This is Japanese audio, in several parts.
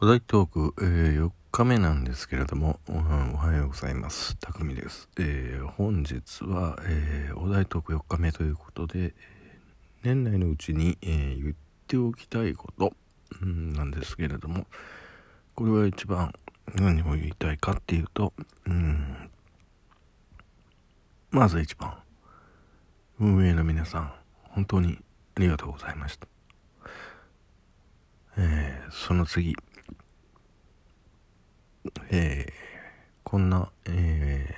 お題トーク、えー、4日目なんですけれども、おはようございます。たくみです。えー、本日は、えー、お題トーク4日目ということで、年内のうちに、え言っておきたいこと、うん、なんですけれども、これは一番何を言いたいかっていうと、うん、まず一番、運営の皆さん、本当にありがとうございました。えー、その次、えー、こんな、え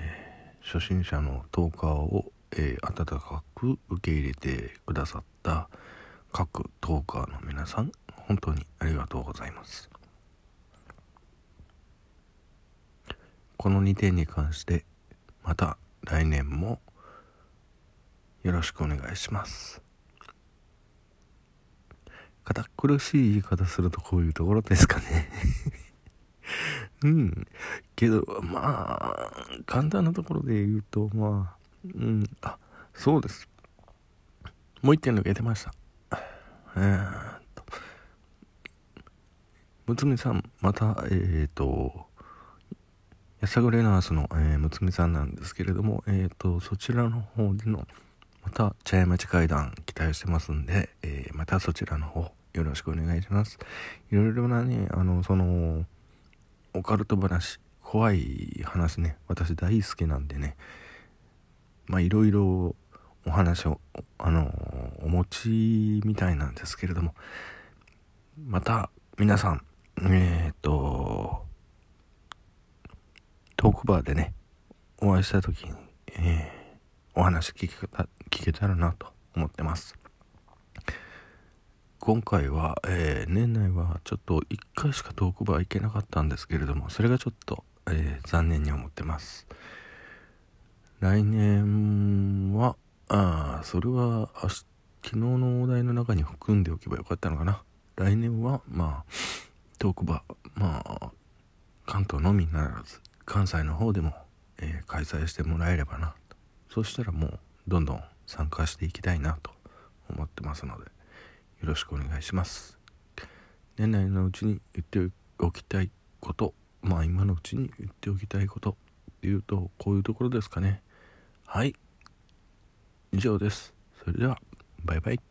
ー、初心者のトーカーを、えー、温かく受け入れてくださった各トーカーの皆さん本当にありがとうございます。この2点に関してまた来年もよろしくお願いします。堅苦しい言い方するとこういうところですかね。うん。けど、まあ、簡単なところで言うと、まあ、うん、あ、そうです。もう一点抜けてました。えー、っと、むつみさん、また、えー、っと、やさぐれナースの、えー、むつみさんなんですけれども、えー、っと、そちらの方での、また、茶屋町会談期待してますんで、えー、またそちらの方、よろしくお願いします。いろいろなね、あの、その、オカルト話怖い話ね。私大好きなんでね。まあいろいろお話をあのお持ちみたいなんですけれども。また皆さんえっ、とトークバーでねお会いした時に、えー、お話聞けた聞けたらなと思ってます。今回は、えー、年内はちょっと1回しかトークバー行けなかったんですけれどもそれがちょっと、えー、残念に思ってます。来年はあそれは昨日のお題の中に含んでおけばよかったのかな。来年はまあトークバーまあ関東のみならず関西の方でも、えー、開催してもらえればなそしたらもうどんどん参加していきたいなと思ってますので。よろしくお願いします。年内のうちに言っておきたいことまあ今のうちに言っておきたいことっていうとこういうところですかね。はい。以上です。それではバイバイ。